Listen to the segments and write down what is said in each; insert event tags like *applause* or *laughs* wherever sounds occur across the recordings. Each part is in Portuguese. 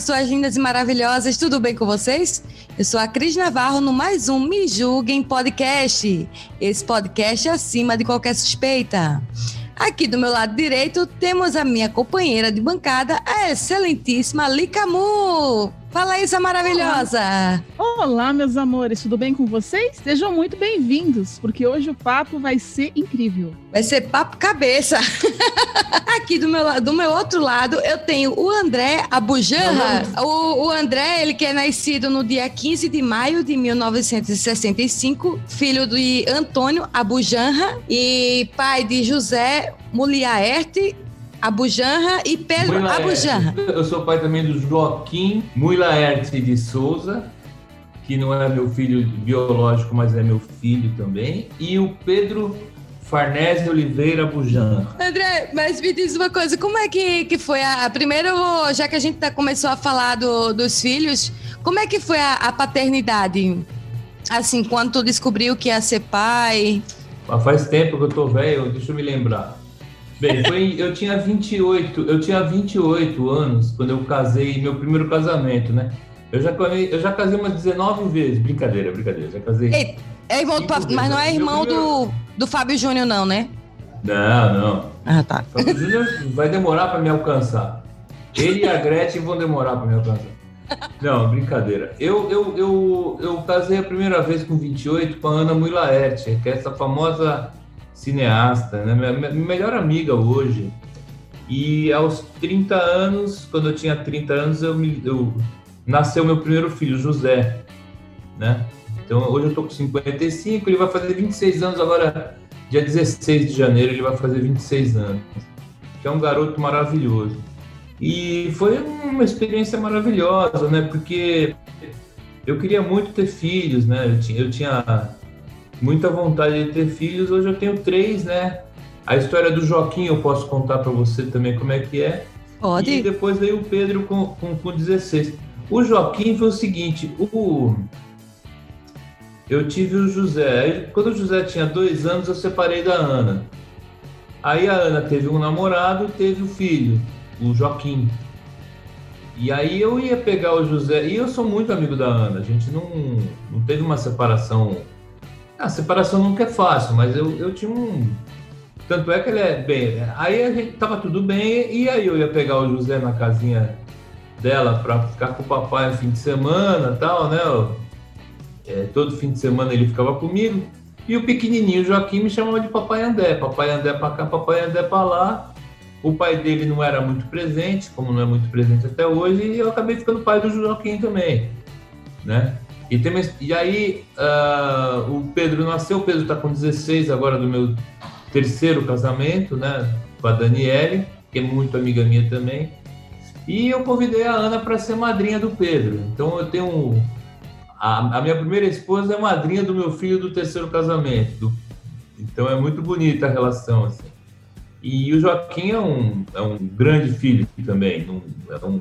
Pessoas lindas e maravilhosas, tudo bem com vocês? Eu sou a Cris Navarro no mais um Me Julguem Podcast. Esse podcast é acima de qualquer suspeita. Aqui do meu lado direito temos a minha companheira de bancada, a excelentíssima Licamu. Fala isso, maravilhosa! Olá, meus amores, tudo bem com vocês? Sejam muito bem-vindos, porque hoje o papo vai ser incrível. Vai ser papo cabeça. *laughs* Aqui do meu, do meu outro lado, eu tenho o André Abujanra. O, o André, ele que é nascido no dia 15 de maio de 1965, filho de Antônio Abujanra e pai de José Muliaerte Abujanra e Pedro. Abujanra. Eu sou pai também do Joaquim Mui Laerte de Souza, que não é meu filho biológico, mas é meu filho também. E o Pedro Farnese Oliveira Bujan. André, mas me diz uma coisa, como é que, que foi a, a- Primeiro, já que a gente tá, começou a falar do- dos filhos, como é que foi a, a paternidade? Assim, quando tu descobriu que ia ser pai? Faz tempo que eu tô velho, deixa eu me lembrar. Bem, foi, eu tinha 28, eu tinha 28 anos quando eu casei, meu primeiro casamento, né? Eu já, casei- eu já casei umas 19 vezes. Brincadeira, brincadeira. Já casei. Ei, é irmão do, Cinco mas não é vezes. irmão do, do Fábio Júnior, não, né? Não, não. Ah, tá. Fábio Júnior vai demorar para me alcançar. Ele e a Gretchen vão demorar para me alcançar. Não, brincadeira. Eu, eu, eu, eu casei a primeira vez com 28 com a Ana Mui Laerte, que é essa famosa cineasta, né? minha, melhor amiga hoje. E aos 30 anos, quando eu tinha 30 anos, eu, me, eu nasceu meu primeiro filho, José, né? Então hoje eu tô com 55, ele vai fazer 26 anos agora, dia 16 de janeiro, ele vai fazer 26 anos. Que é um garoto maravilhoso. E foi uma experiência maravilhosa, né? Porque eu queria muito ter filhos, né? Eu tinha, eu tinha muita vontade de ter filhos, hoje eu tenho três, né? A história do Joaquim eu posso contar para você também como é que é. E Pode? depois veio o Pedro com, com, com 16. O Joaquim foi o seguinte, o... eu tive o José. Aí, quando o José tinha dois anos, eu separei da Ana. Aí a Ana teve um namorado, teve o filho, o Joaquim. E aí eu ia pegar o José, e eu sou muito amigo da Ana, a gente não, não teve uma separação. A separação nunca é fácil, mas eu, eu tinha um. Tanto é que ele é bem. Aí a gente tava tudo bem, e aí eu ia pegar o José na casinha dela para ficar com o papai no fim de semana tal, né? É, todo fim de semana ele ficava comigo. E o pequenininho Joaquim me chamava de Papai André. Papai André para cá, Papai André para lá. O pai dele não era muito presente, como não é muito presente até hoje, e eu acabei ficando pai do Joaquim também, né? E, tem, e aí ah, o Pedro nasceu, o Pedro está com 16 agora do meu terceiro casamento, né? Com a Daniele, que é muito amiga minha também. E eu convidei a Ana para ser madrinha do Pedro. Então eu tenho a, a minha primeira esposa é madrinha do meu filho do terceiro casamento. do- então é muito bonita a relação assim. E o Joaquim é um, é um grande filho também, um- é, um,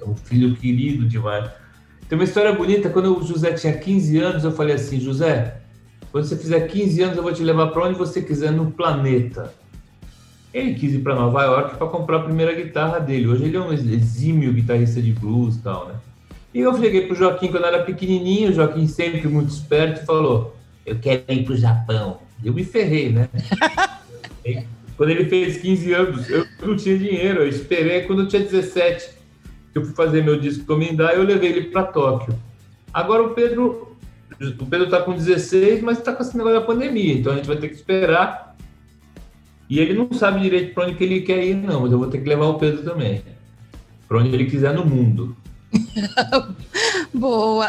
é um filho querido demais. Tem uma história bonita, quando o José tinha 15 anos, eu falei assim, José, quando você fizer 15 anos, eu vou te levar para onde você quiser no planeta. Ele quis ir para Nova York para comprar a primeira guitarra dele. Hoje ele é um exímio guitarrista de blues e tal, né? E eu cheguei pro Joaquim quando era pequenininho, o Joaquim sempre muito esperto, falou, eu quero ir pro Japão. Eu me ferrei, né? *laughs* Quando ele fez 15 anos, eu não tinha dinheiro, eu esperei quando eu tinha 17, que eu fui fazer meu disco Comendar, eu levei ele para Tóquio. Agora o Pedro, o Pedro tá com 16, mas tá com esse negócio da pandemia, então a gente vai ter que esperar. E ele não sabe direito para onde que ele quer ir, não, mas eu vou ter que levar o Pedro também. Para onde ele quiser no mundo. *laughs* Boa.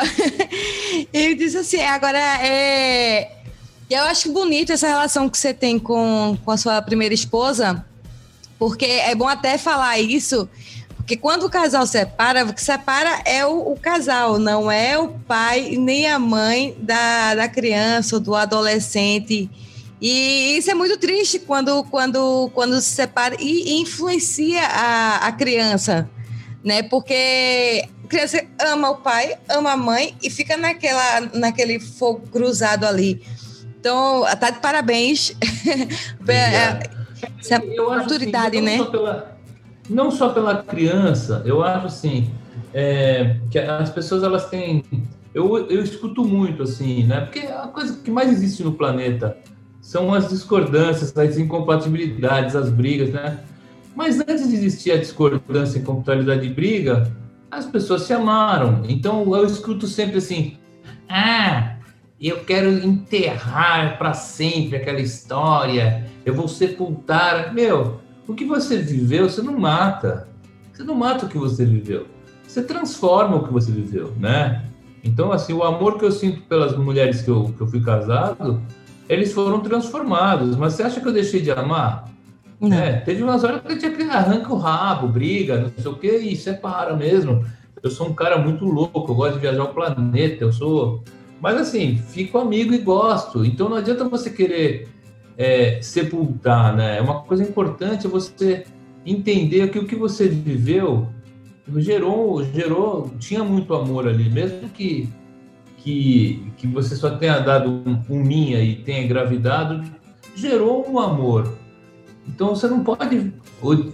Ele disse assim, agora é. Eu acho bonito essa relação que você tem com, com a sua primeira esposa, Porque é bom até falar isso, porque quando o casal separa, o que separa é o, o casal, não é o pai nem a mãe da, da criança ou do adolescente. E isso é muito triste quando, quando, quando se separa e influencia a, a criança, né? Porque a criança ama o pai, ama a mãe e fica naquela, naquele fogo cruzado ali. Então, tá de parabéns. *laughs* Essa eu maturidade, assim, né? Pela, não só pela criança, eu acho assim, é, que as pessoas elas têm. Eu, eu escuto muito, assim, né? Porque a coisa que mais existe no planeta são as discordâncias, as incompatibilidades, as brigas, né? Mas antes de existir a discordância, incompatibilidade e briga, as pessoas se amaram. Então eu escuto sempre assim: ah, eu quero enterrar para sempre aquela história, eu vou sepultar. Meu, o que você viveu, você não mata. Você não mata o que você viveu. Você transforma o que você viveu, né? Então, assim, o amor que eu sinto pelas mulheres que eu, que eu fui casado, eles foram transformados. Mas você acha que eu deixei de amar? Não. É, teve umas horas que eu tinha que arrancar o rabo, briga, não sei o que, e separa mesmo. Eu sou um cara muito louco, eu gosto de viajar o planeta, eu sou. Mas assim, fico amigo e gosto. Então não adianta você querer é, sepultar, né? É uma coisa importante você entender que o que você viveu gerou, gerou, tinha muito amor ali, mesmo que que, que você só tenha dado um, um minha e tenha engravidado, gerou um amor. Então você não pode.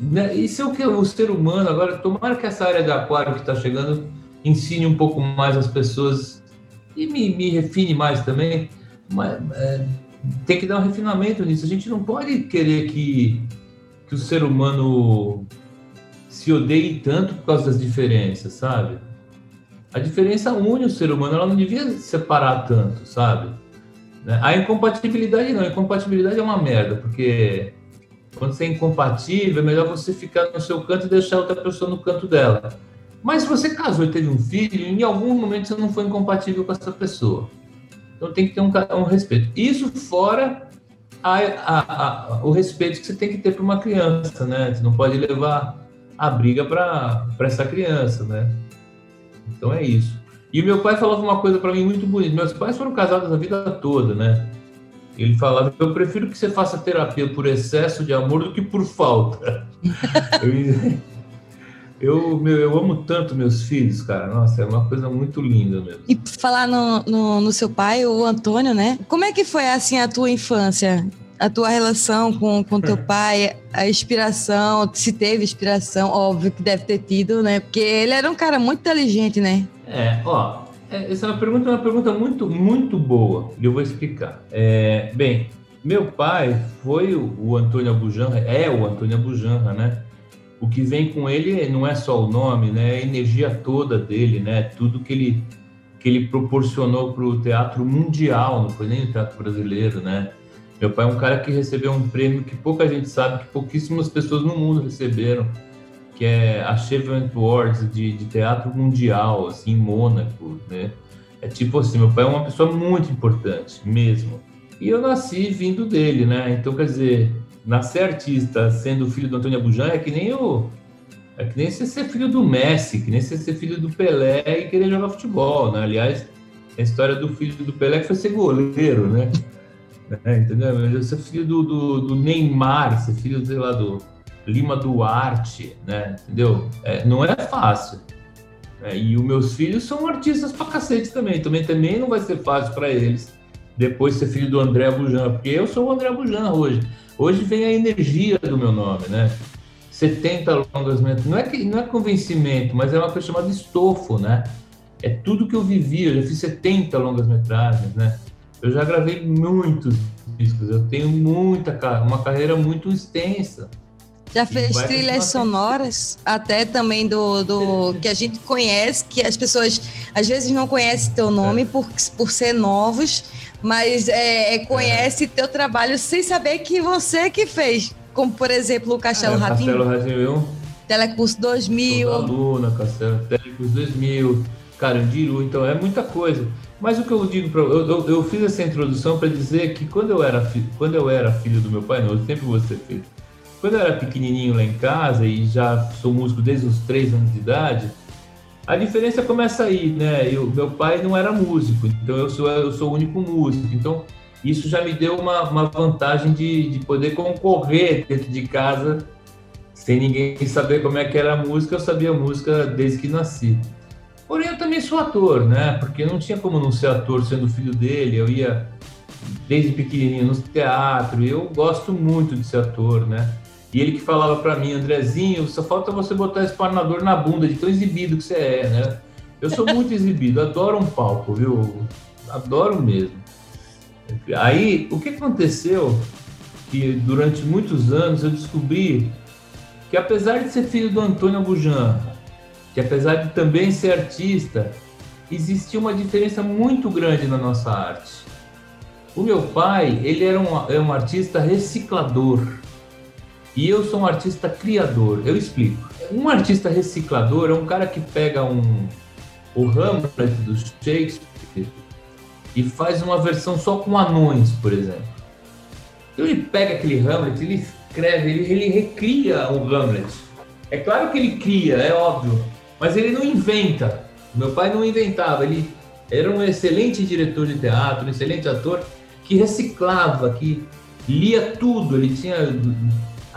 Né? Isso é o que o ser humano. Agora, tomara que essa área de aquário que está chegando ensine um pouco mais as pessoas e me, me refine mais também. Mas, é, tem que dar um refinamento nisso. A gente não pode querer que, que o ser humano se odeie tanto por causa das diferenças, sabe? A diferença une o ser humano, ela não devia separar tanto, sabe? A incompatibilidade não, a incompatibilidade é uma merda, porque quando você é incompatível, é melhor você ficar no seu canto e deixar outra pessoa no canto dela. Mas se você casou e teve um filho, em algum momento você não foi incompatível com essa pessoa. Então tem que ter um, um respeito. Isso fora a, a, a, o respeito que você tem que ter para uma criança, né? Você não pode levar a briga para essa criança, né? Então é isso. E meu pai falava uma coisa para mim muito bonita. Meus pais foram casados a vida toda, né? Ele falava: Eu prefiro que você faça terapia por excesso de amor do que por falta. *laughs* eu, eu, meu, eu amo tanto meus filhos, cara. Nossa, é uma coisa muito linda mesmo. E falar no, no, no, seu pai, o Antônio, né? Como é que foi assim a tua infância? A tua relação com, com teu *laughs* pai, a inspiração, se teve inspiração, óbvio que deve ter tido, né? Porque ele era um cara muito inteligente, né? É, ó, é, essa é uma pergunta, uma pergunta muito, muito boa. E eu vou explicar. É, bem, meu pai foi o, o Antônio Abujanra, é o Antônio Abujanra, né? O que vem com ele não é só o nome, né? É a energia toda dele, né? Tudo que ele que ele proporcionou para o teatro mundial, não foi nem o teatro brasileiro, né? Meu pai é um cara que recebeu um prêmio que pouca gente sabe, que pouquíssimas pessoas no mundo receberam, que é a Chevrolet Awards de, de teatro mundial, assim, em Mônaco, né? É tipo assim, meu pai é uma pessoa muito importante, mesmo. E eu nasci vindo dele, né? Então, quer dizer, nascer artista sendo filho do Antônio Abujan é que nem o. É que nem você ser filho do Messi, que nem você ser filho do Pelé e querer jogar futebol, né? Aliás, a história do filho do Pelé foi ser goleiro, né? *laughs* É, entendeu? Ser filho do, do, do, Neymar, ser filho, sei lá, do Lima Duarte, né? Entendeu? É, não é fácil. É, e os meus filhos são artistas pra cacete também. Também, também não vai ser fácil para eles depois ser filho do André Bujan, porque eu sou o André Bujan hoje. Hoje vem a energia do meu nome, né? 70 longas metragens. Não é, que, não é convencimento, mas é uma coisa chamada estofo, né? É tudo que eu vivi. Eu já fiz 70 longas metragens, né? Eu já gravei muitos discos. Eu tenho muita uma carreira muito extensa. Já fez trilhas sonoras, até também do, do que a gente conhece, que as pessoas às vezes não conhecem teu nome é. por, por ser novos, mas é, é, conhece é. teu trabalho sem saber que você que fez. Como, por exemplo, o Castelo é, Ratinho. Castelo Ratinho. Telecurso 2000. Aluna, Castelo, Telecurso 2000, Carandiru. Então, é muita coisa. Mas o que eu digo para eu, eu, eu, fiz essa introdução para dizer que quando eu era filho, quando eu era filho do meu pai, não, eu sempre vou ser filho. quando eu era pequenininho lá em casa e já sou músico desde os três anos de idade, a diferença começa aí, né? Eu, meu pai não era músico, então eu sou, eu sou o único músico. Então, isso já me deu uma, uma vantagem de, de poder concorrer dentro de casa sem ninguém saber como é que era a música. Eu sabia música desde que nasci. Porém, eu também sou ator, né? Porque não tinha como não ser ator sendo filho dele. Eu ia desde pequenininho no teatro. Eu gosto muito de ser ator, né? E ele que falava para mim, Andrezinho, só falta você botar esse parnador na bunda de tão exibido que você é, né? Eu sou muito exibido, adoro um palco, viu? Adoro mesmo. Aí, o que aconteceu? Que durante muitos anos eu descobri que apesar de ser filho do Antônio Bujan, que apesar de também ser artista, existia uma diferença muito grande na nossa arte. O meu pai, ele era um, é um artista reciclador e eu sou um artista criador. Eu explico. Um artista reciclador é um cara que pega um o Hamlet do Shakespeare e faz uma versão só com anões, por exemplo. Então ele pega aquele Hamlet, ele escreve, ele, ele recria o Hamlet. É claro que ele cria, é óbvio, mas ele não inventa. Meu pai não inventava, ele era um excelente diretor de teatro, um excelente ator que reciclava, que lia tudo. Ele tinha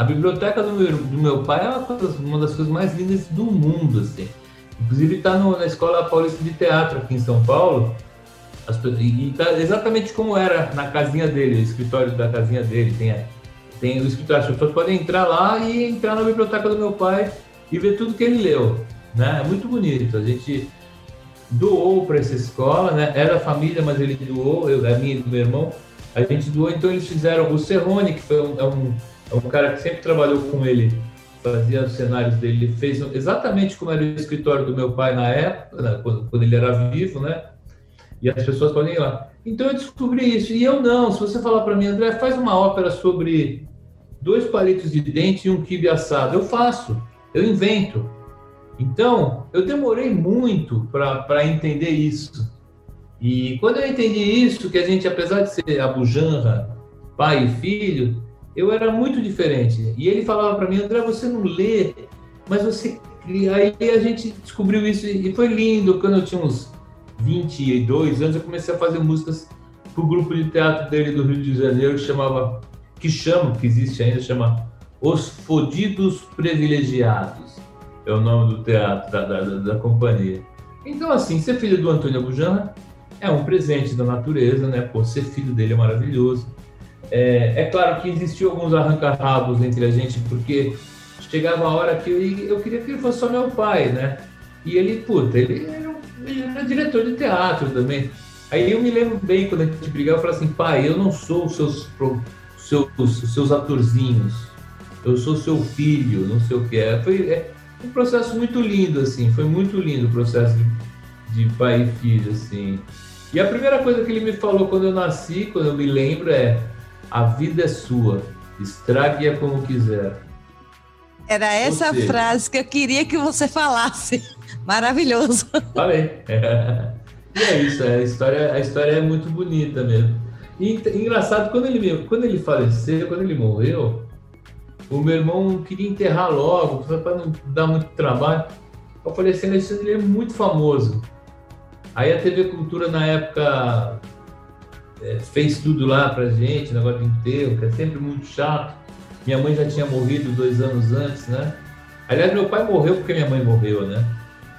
a biblioteca do meu, do meu pai é uma, coisa, uma, das coisas mais lindas do mundo, assim. Inclusive está na Escola Paulista de Teatro aqui em São Paulo. As, e está exatamente como era na casinha dele, o escritório da casinha dele. Tem, tem o escritório, as pessoas podem entrar lá e entrar na biblioteca do meu pai e ver tudo que ele leu. Né? É muito bonito. A gente doou para essa escola, né? Era família, mas ele doou, eu, a minha e do meu irmão. A gente doou, então eles fizeram o Serrone, que foi um, é um é um cara que sempre trabalhou com ele, fazia os cenários dele, ele fez exatamente como era o escritório do meu pai na época, né, quando, quando, ele era vivo, né? E as pessoas podem ir lá. Então eu descobri isso. E eu não. Se você falar para mim, André, faz uma ópera sobre dois palitos de dente e um quibe assado. Eu faço. Eu invento. Então, eu demorei muito para entender isso. E quando eu entendi isso, que a gente, apesar de ser abujanra, pai e filho, eu era muito diferente. E ele falava para mim, André, você não lê, mas você. Aí a gente descobriu isso e foi lindo. Quando eu tinha uns 22 anos, eu comecei a fazer músicas para o grupo de teatro dele do Rio de Janeiro, que chamava, que chama, que existe ainda, chama Os Fodidos Privilegiados. É o nome do teatro, da, da, da companhia. Então, assim, ser filho do Antônio Abujana é um presente da natureza, né? Pô, ser filho dele é maravilhoso. É, é claro que existiu alguns arranca-rabos entre a gente, porque chegava a hora que eu, eu, queria que ele fosse só meu pai, né? E ele, puta, ele era, ele era diretor de teatro também. Aí eu me lembro bem quando a gente brigava, eu falava assim, pai, eu não sou os seus, seus, seus atorzinhos, eu sou seu filho, não sei o que é. Foi é, um processo muito lindo, assim, foi muito lindo o processo de, de pai e filho, assim. E a primeira coisa que ele me falou quando eu nasci, quando eu me lembro, é a vida é sua, estrague-a como quiser. Era essa seja, frase que eu queria que você falasse. *laughs* Maravilhoso. Falei. *laughs* E é isso, a história, a história é muito bonita mesmo. E engraçado, quando ele, quando ele faleceu, quando ele morreu, o meu irmão queria enterrar logo, para não dar muito trabalho. Eu falei assim, ele é muito famoso. Aí a TV Cultura, na época, é, fez tudo lá pra gente, negócio de enterro, que é sempre muito chato. Minha mãe já tinha morrido dois anos antes, né? Aliás, meu pai morreu porque minha mãe morreu, né?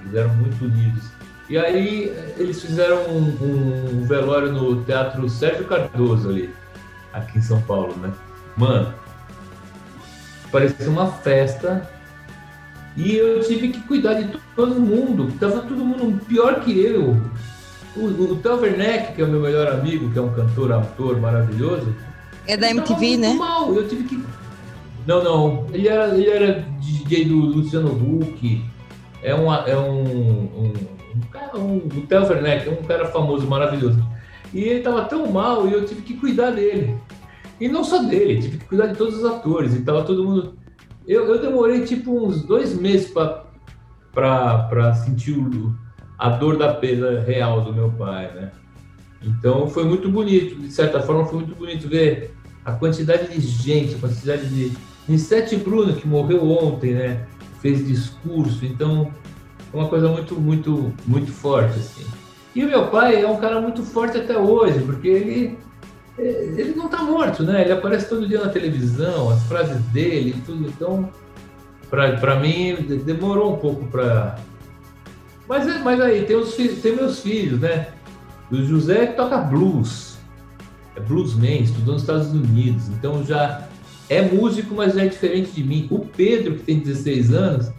Eles eram muito unidos. E aí eles fizeram um, um velório no Teatro Sérgio Cardoso ali, aqui em São Paulo, né? Mano, parecia uma festa e eu tive que cuidar de todo mundo. Tava todo mundo pior que eu. O, o Theo Werneck, que é o meu melhor amigo, que é um cantor, ator maravilhoso. É da MTV, né? Mal. Eu tive que. Não, não. Ele era, ele era DJ do Luciano Huck. É, um, é um, um, um, um o Theo Werneck, é um cara famoso, maravilhoso. E ele tava tão mal e eu tive que cuidar dele. E não só dele, tive que cuidar de todos os atores. E tava todo mundo. Eu, eu demorei tipo uns dois meses para sentir o, a dor da perda real do meu pai, né? Então foi muito bonito, de certa forma foi muito bonito ver a quantidade de gente, a quantidade de Sete Bruno, que morreu ontem, né? Fez discurso, então é uma coisa muito, muito, muito forte, assim. E o meu pai é um cara muito forte até hoje, porque ele, ele não está morto, né? Ele aparece todo dia na televisão, as frases dele tudo. Então, para mim, demorou um pouco para. Mas, é, mas aí, tem, os, tem meus filhos, né? O José que toca blues, é bluesman, estudou nos Estados Unidos, então já é músico, mas já é diferente de mim. O Pedro, que tem 16 anos,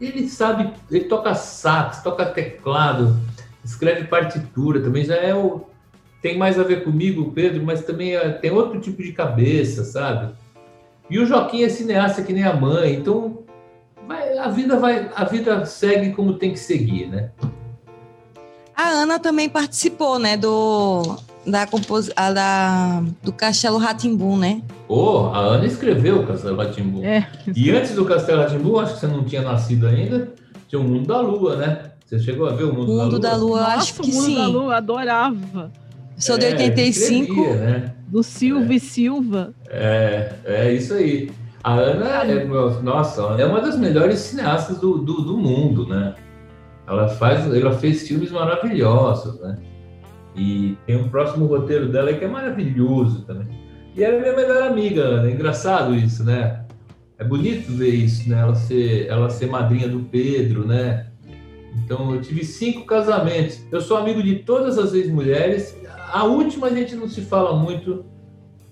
ele sabe, ele toca sax, toca teclado, escreve partitura, também já é o. Tem mais a ver comigo, o Pedro, mas também é, tem outro tipo de cabeça, sabe? E o Joaquim é cineasta que nem a mãe, então vai, a vida vai, a vida segue como tem que seguir, né? A Ana também participou, né, do da compos... da do Castelo Ratimbum, né? Oh, a Ana escreveu o Castelo Ratimbum. É. E antes do Castelo Ratimbum, acho que você não tinha nascido ainda, tinha o Mundo da Lua, né? Você chegou a ver o Mundo, mundo da Lua? da Lua, acho que o Mundo sim. da Lua, adorava. Sou de é, 85. Escrevia, né? Do Silva é. e Silva. É, é isso aí. A Ana, é, nossa, é uma das melhores cineastas do, do, do, mundo, né? Ela faz, ela fez filmes maravilhosos, né? E tem um próximo roteiro dela que é maravilhoso também. E ela é minha melhor amiga, Ana. É engraçado isso, né? É bonito ver isso, né? Ela ser, ela ser madrinha do Pedro, né? Então, eu tive cinco casamentos. Eu sou amigo de todas as ex-mulheres. A última a gente não se fala muito,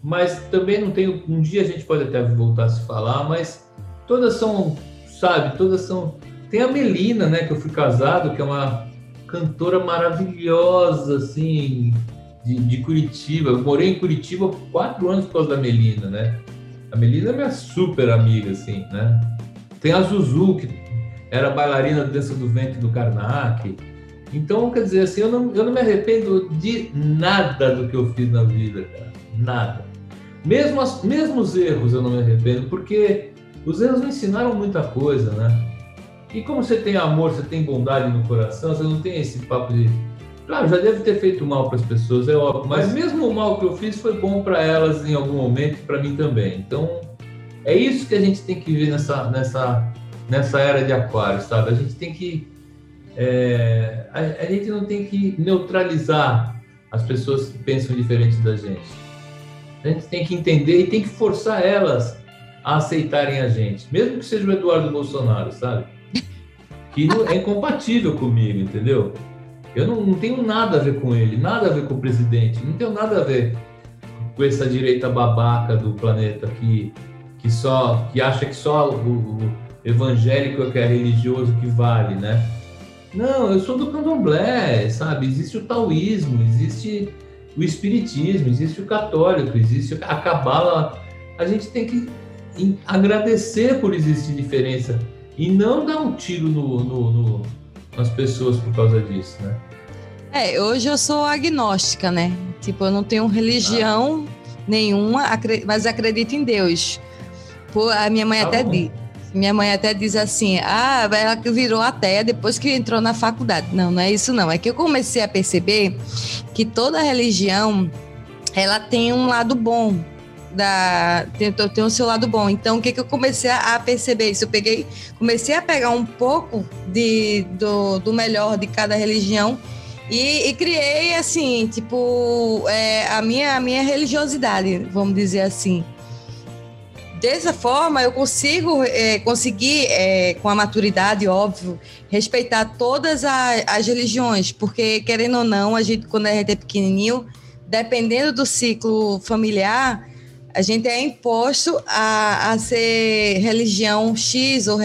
mas também não tem. Um dia a gente pode até voltar a se falar, mas todas são, sabe? Todas são. Tem a Melina, né? Que eu fui casado, que é uma cantora maravilhosa, assim, de, de Curitiba. Eu morei em Curitiba quatro anos por causa da Melina, né? A Melina é minha super amiga, assim, né? Tem a Zuzu, que era bailarina da dança do vento do Karnak. Então, quer dizer, assim, eu não, eu não me arrependo de nada do que eu fiz na vida, cara. Nada. Mesmo, as, mesmo os erros eu não me arrependo, porque os erros me ensinaram muita coisa, né? E como você tem amor, você tem bondade no coração, você não tem esse papo de. Claro, já deve ter feito mal para as pessoas, é óbvio, mas mesmo o mal que eu fiz foi bom para elas em algum momento e para mim também. Então, é isso que a gente tem que ver nessa, nessa, nessa era de Aquário, sabe? A gente tem que. É, a, a gente não tem que neutralizar as pessoas que pensam diferente da gente. A gente tem que entender e tem que forçar elas a aceitarem a gente, mesmo que seja o Eduardo Bolsonaro, sabe? Que não, é incompatível comigo, entendeu? Eu não, não, tenho nada a ver com ele, nada a ver com o presidente, não tenho nada a ver com essa direita babaca do planeta que, que só que acha que só o, o evangélico é que é religioso que vale, né? Não, eu sou do candomblé, sabe? Existe o taoísmo, existe o espiritismo, existe o católico, existe a cabala. A gente tem que agradecer por existir diferença e não dar um tiro no, no, no, nas pessoas por causa disso, né? É, hoje eu sou agnóstica, né? Tipo, eu não tenho religião ah. nenhuma, mas acredito em Deus. Pô, a minha mãe tá até diz. Minha mãe até diz assim: ah, ela virou ateia depois que entrou na faculdade. Não, não é isso, não. É que eu comecei a perceber que toda religião ela tem um lado bom. Da, tem, tem o seu lado bom. Então, o que, que eu comecei a perceber isso? Eu peguei, comecei a pegar um pouco de, do, do melhor de cada religião e, e criei, assim, tipo, é, a, minha, a minha religiosidade, vamos dizer assim dessa forma eu consigo é, conseguir é, com a maturidade óbvio respeitar todas a, as religiões porque querendo ou não a gente quando a gente é pequenininho dependendo do ciclo familiar a gente é imposto a, a ser religião X ou,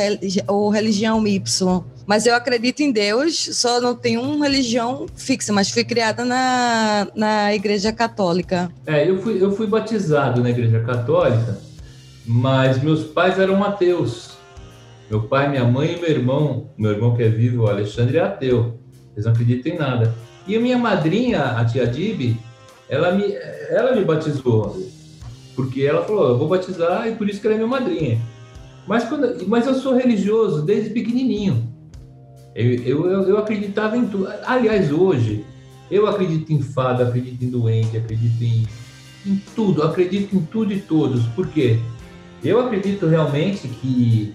ou religião Y mas eu acredito em Deus, só não tenho uma religião fixa, mas fui criada na, na igreja católica. É, eu fui, eu fui batizado na igreja católica, mas meus pais eram ateus. Meu pai, minha mãe e meu irmão, meu irmão que é vivo, o Alexandre, é ateu. Eles não acreditam em nada. E a minha madrinha, a tia Dib, ela me, ela me batizou. Porque ela falou, eu vou batizar e por isso que ela é minha madrinha. Mas, quando, mas eu sou religioso desde pequenininho. Eu, eu, eu acreditava em tudo. Aliás, hoje, eu acredito em fada, acredito em doente, acredito em, em tudo, acredito em tudo e todos. Por quê? Eu acredito realmente que,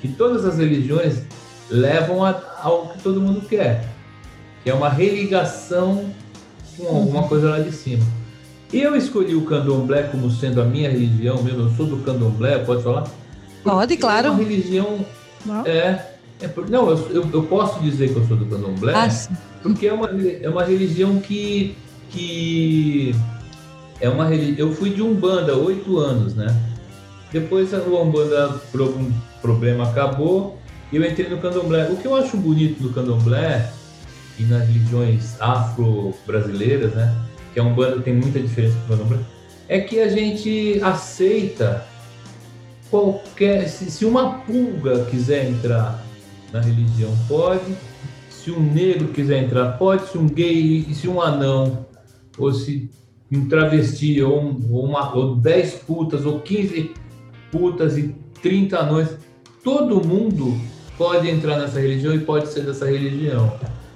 que todas as religiões levam a, ao que todo mundo quer, que é uma religação com alguma Uhum. coisa lá de cima. Eu escolhi o candomblé como sendo a minha religião, mesmo, eu sou do candomblé, pode falar? Pode, Porque claro. É uma religião. Não? É. é não, eu, eu, posso dizer que eu sou do candomblé, Ah, porque é uma, é uma religião que. que é uma Eu fui de Umbanda oito anos, né? Depois a Umbanda, por algum problema, acabou e eu entrei no candomblé. O que eu acho bonito do candomblé e nas religiões afro-brasileiras, né? Que a Umbanda tem muita diferença do candomblé, é que a gente aceita qualquer. Se, se uma pulga quiser entrar na religião, pode. Se um negro quiser entrar, pode. Se um gay, e se um anão, ou se um travesti, ou, um, ou, uma, ou 10 putas, ou 15 putas e 30 anões, todo mundo pode entrar nessa religião e pode ser dessa religião.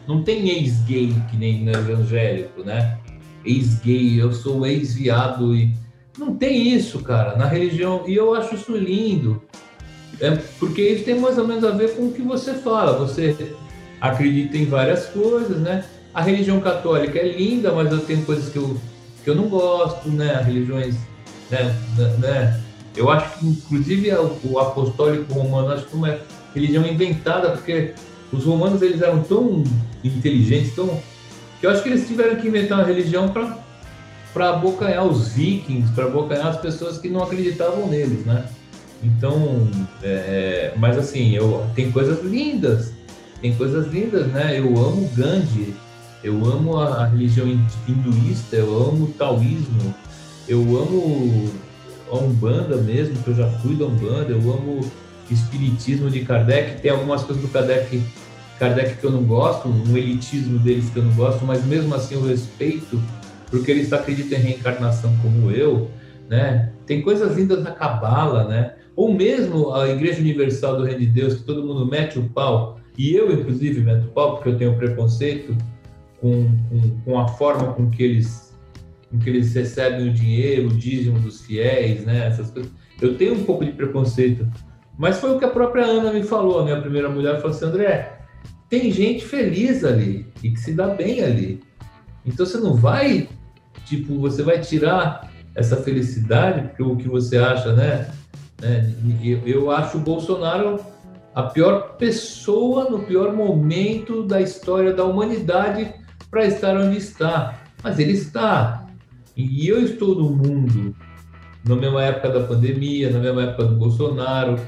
Não tem ex-gay que nem no evangélico, né? Ex-gay, eu sou ex-viado e. Não tem isso, cara, na religião. E eu acho isso lindo. É, porque isso tem mais ou menos a ver com o que você fala. Você acredita em várias coisas, né? A religião católica é linda, mas eu tenho coisas que eu, que eu não gosto, né? Religiões, né? né? Eu acho que, inclusive, o, o apostólico romano, acho que é uma religião inventada, porque os romanos eles eram tão inteligentes, tão que eu acho que eles tiveram que inventar uma religião para para abocanhar os vikings, para abocanhar as pessoas que não acreditavam neles, né? Então, é, mas assim, eu tem coisas lindas, tem coisas lindas, né? Eu amo Gandhi, eu amo a, a religião hinduísta, eu amo o taoísmo, eu amo a Umbanda mesmo, que eu já fui da Umbanda, eu amo espiritismo de Kardec, tem algumas coisas do Kardec, Kardec que eu não gosto, um elitismo deles que eu não gosto, mas mesmo assim eu respeito, porque eles acreditam em reencarnação como eu, né? Tem coisas lindas na Cabala, né? Ou mesmo a Igreja Universal do Reino de Deus, que todo mundo mete o pau, e eu, inclusive, meto o pau, porque eu tenho preconceito com, com, com a forma com que eles com que eles recebem o dinheiro, o dízimo dos fiéis, né? Essas coisas. Eu tenho um pouco de preconceito, mas foi o que a própria Ana me falou, a minha primeira mulher, falou assim, André, tem gente feliz ali e que se dá bem ali. Então você não vai, tipo, você vai tirar essa felicidade porque o que você acha, né? né? Eu acho o Bolsonaro a pior pessoa no pior momento da história da humanidade para estar onde está. Mas ele está. E eu estou no mundo na mesma época da pandemia, na mesma época do Bolsonaro,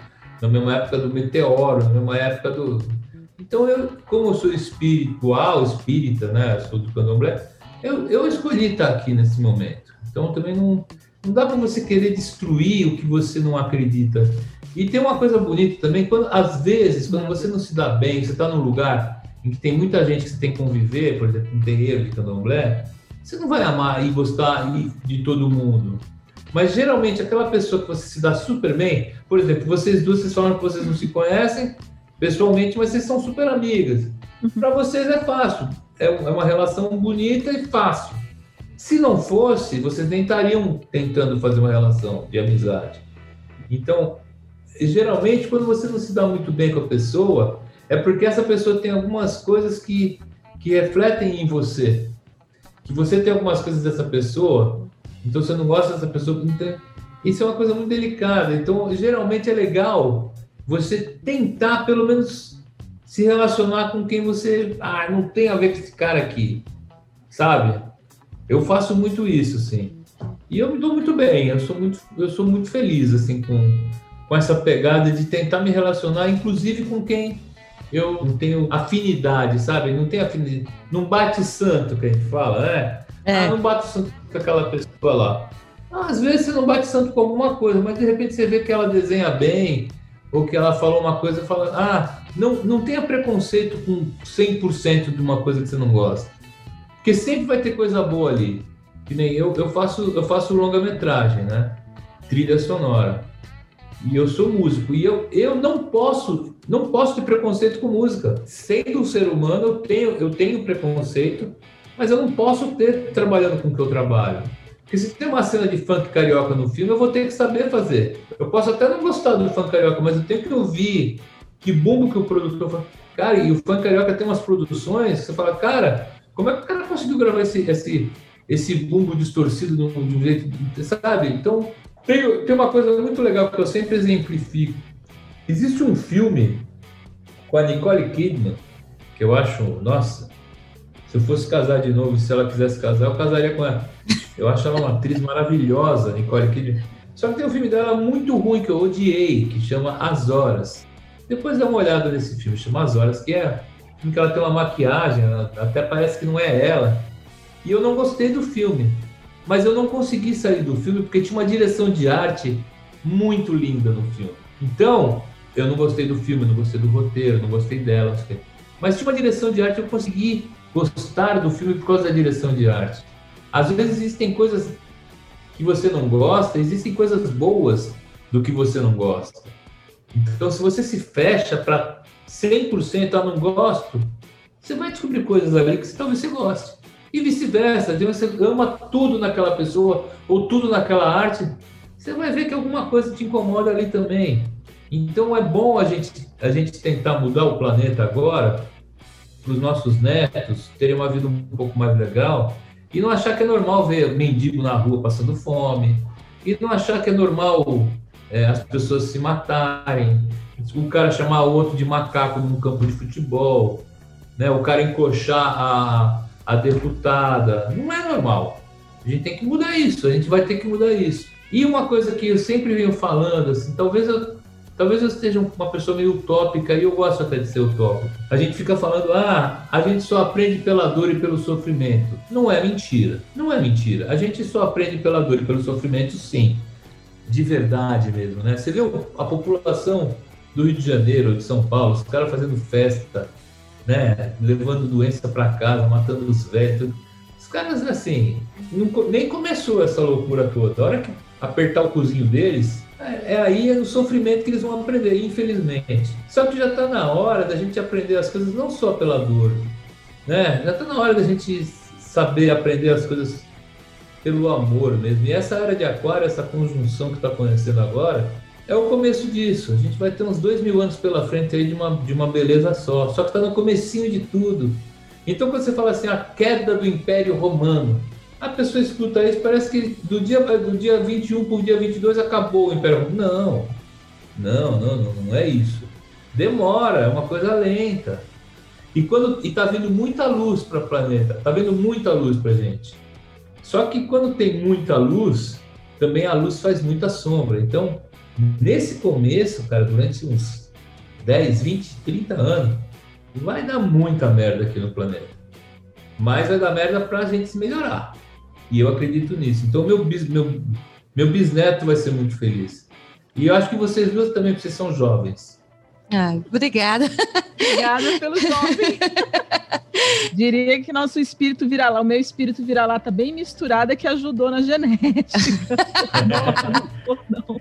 na mesma época do meteoro, na mesma época do. Então, eu, como eu sou espiritual, espírita, né? Sou do candomblé, eu, eu escolhi estar aqui nesse momento. Então, também não, não dá para você querer destruir o que você não acredita. E tem uma coisa bonita também, quando, às vezes, quando você não se dá bem, você está num lugar em que tem muita gente que você tem que conviver, por exemplo, um terreiro de candomblé, você não vai amar e gostar de todo mundo. Mas geralmente aquela pessoa que você se dá super bem, por exemplo, vocês duas, vocês falam que vocês não se conhecem pessoalmente, mas vocês são super amigas. Para vocês é fácil, é uma relação bonita e fácil. Se não fosse, vocês nem estariam tentando fazer uma relação de amizade. Então, geralmente, quando você não se dá muito bem com a pessoa, é porque essa pessoa tem algumas coisas que, que refletem em você. Que você tem algumas coisas dessa pessoa, então você não gosta dessa pessoa. Então, isso é uma coisa muito delicada. Então, geralmente é legal você tentar, pelo menos, se relacionar com quem você. Ah, não tem a ver com esse cara aqui. Sabe? Eu faço muito isso, assim. E eu me dou muito bem, eu sou muito, eu sou muito feliz, assim, com, com essa pegada de tentar me relacionar, inclusive com quem eu não tenho afinidade, sabe? Não tem afinidade. Não bate santo, que a gente fala, né? É. Ah, não bate santo com aquela pessoa lá. Ah, às vezes você não bate santo com alguma coisa, mas de repente você vê que ela desenha bem, ou que ela falou uma coisa e fala, ah, não, não tenha preconceito com 100% de uma coisa que você não gosta. Porque sempre vai ter coisa boa ali. Que nem eu, eu faço, eu faço longa-metragem, né? Trilha sonora. E eu sou músico. E eu, eu não posso, não posso ter preconceito com música. Sendo um ser humano, eu tenho, eu tenho preconceito, mas eu não posso ter trabalhando com o que eu trabalho. Porque se tem uma cena de funk carioca no filme, eu vou ter que saber fazer. Eu posso até não gostar do funk carioca, mas eu tenho que ouvir que bumbo que o produtor faz. Cara, e o funk carioca tem umas produções que você fala, cara, como é que o cara conseguiu gravar esse, esse, esse bumbo distorcido de um, jeito, sabe? Então, tem, tem uma coisa muito legal que eu sempre exemplifico. Existe um filme com a Nicole Kidman, que eu acho, nossa, se eu fosse casar de novo, se ela quisesse casar, eu casaria com ela. Eu acho ela uma atriz maravilhosa, Nicole Kidman. Só que tem um filme dela muito ruim que eu odiei, que chama As Horas. Depois dá uma olhada nesse filme, chama As Horas, que é um que ela tem uma maquiagem, até parece que não é ela. E eu não gostei do filme. Mas eu não consegui sair do filme porque tinha uma direção de arte muito linda no filme. Então, eu não gostei do filme, não gostei do roteiro, não gostei dela. Mas tinha uma direção de arte, eu consegui gostar do filme por causa da direção de arte. Às vezes existem coisas que você não gosta, existem coisas boas do que você não gosta. Então, se você se fecha para 100%, ah, não gosto, você vai descobrir coisas ali que talvez você goste. E vice-versa, você ama tudo naquela pessoa ou tudo naquela arte, você vai ver que alguma coisa te incomoda ali também. Então é bom a gente, a gente tentar mudar o planeta agora para os nossos netos terem uma vida um pouco mais legal e não achar que é normal ver mendigo na rua passando fome e não achar que é normal é, as pessoas se matarem, o cara chamar outro de macaco num campo de futebol, né? o cara encoxar a, a deputada. Não é normal. A gente tem que mudar isso, a gente vai ter que mudar isso. E uma coisa que eu sempre venho falando, assim, talvez eu Talvez eu esteja uma pessoa meio utópica e eu gosto até de ser utópico. A gente fica falando, ah, a gente só aprende pela dor e pelo sofrimento. Não é mentira. Não é mentira. A gente só aprende pela dor e pelo sofrimento, sim. De verdade mesmo, né? Você vê a população do Rio de Janeiro, de São Paulo, os caras fazendo festa, né? Levando doença para casa, matando os velhos. Os caras, assim, não, nem começou essa loucura toda. A hora que apertar o cozinho deles, é, é aí o sofrimento que eles vão aprender, infelizmente. Só que já está na hora da gente aprender as coisas não só pela dor, né? Já está na hora da gente saber aprender as coisas pelo amor mesmo. E essa área de aquário, essa conjunção que está acontecendo agora, é o começo disso. A gente vai ter uns dois mil anos pela frente aí de uma, de uma beleza só. Só que está no comecinho de tudo. Então quando você fala assim, a queda do Império Romano, a pessoa escuta isso, parece que do dia, do dia 21 para o dia 22 acabou o Império Não, não, não, não, não é isso. Demora, é uma coisa lenta. E quando e tá vindo muita luz para o planeta, tá vindo muita luz para gente. Só que quando tem muita luz, também a luz faz muita sombra. Então, nesse começo, cara, durante uns 10, 20, 30 anos, vai dar muita merda aqui no planeta. Mas vai dar merda para a gente se melhorar. E eu acredito nisso. Então, meu, bis, meu, meu bisneto vai ser muito feliz. E eu acho que vocês duas também, porque vocês são jovens. Ah, obrigada. Obrigada pelo jovem. *laughs* Diria que nosso espírito vira lá, o meu espírito vira lá tá bem misturado, é que ajudou na genética. não, *laughs* não.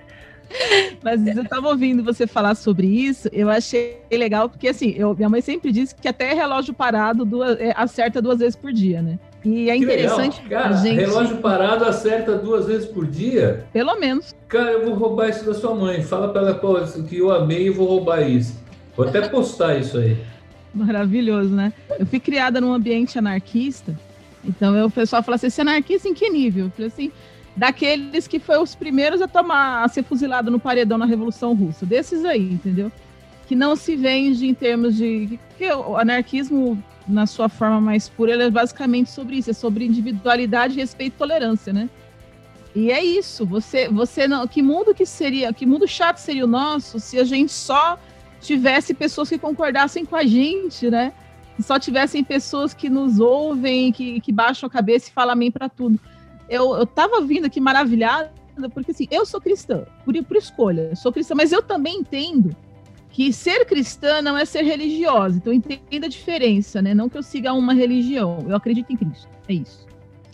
Mas eu estava ouvindo você falar sobre isso, eu achei legal, porque assim, eu, minha mãe sempre disse que até relógio parado duas, é, acerta duas vezes por dia, né? E é interessante. Cara, gente... relógio parado acerta duas vezes por dia? Pelo menos. Cara, eu vou roubar isso da sua mãe. Fala para ela pô, que eu amei e vou roubar isso. Vou até postar isso aí. Maravilhoso, né? Eu fui criada num ambiente anarquista. Então eu, o pessoal fala assim: você é anarquista em que nível? Eu falei assim: daqueles que foi os primeiros a tomar, a ser fuzilado no paredão na Revolução Russa. Desses aí, entendeu? Que não se vende em termos de. que o anarquismo na sua forma mais pura, ele é basicamente sobre isso, é sobre individualidade, respeito e tolerância, né? E é isso, você, você não, que mundo que seria, que mundo chato seria o nosso se a gente só tivesse pessoas que concordassem com a gente, né? Se só tivessem pessoas que nos ouvem, que, que baixam a cabeça e falam amém para tudo. Eu, eu tava vindo aqui maravilhada, porque assim, eu sou cristã, por, por escolha, sou cristã, mas eu também entendo que ser cristã não é ser religiosa. Então entenda a diferença, né? Não que eu siga uma religião, eu acredito em Cristo. É isso.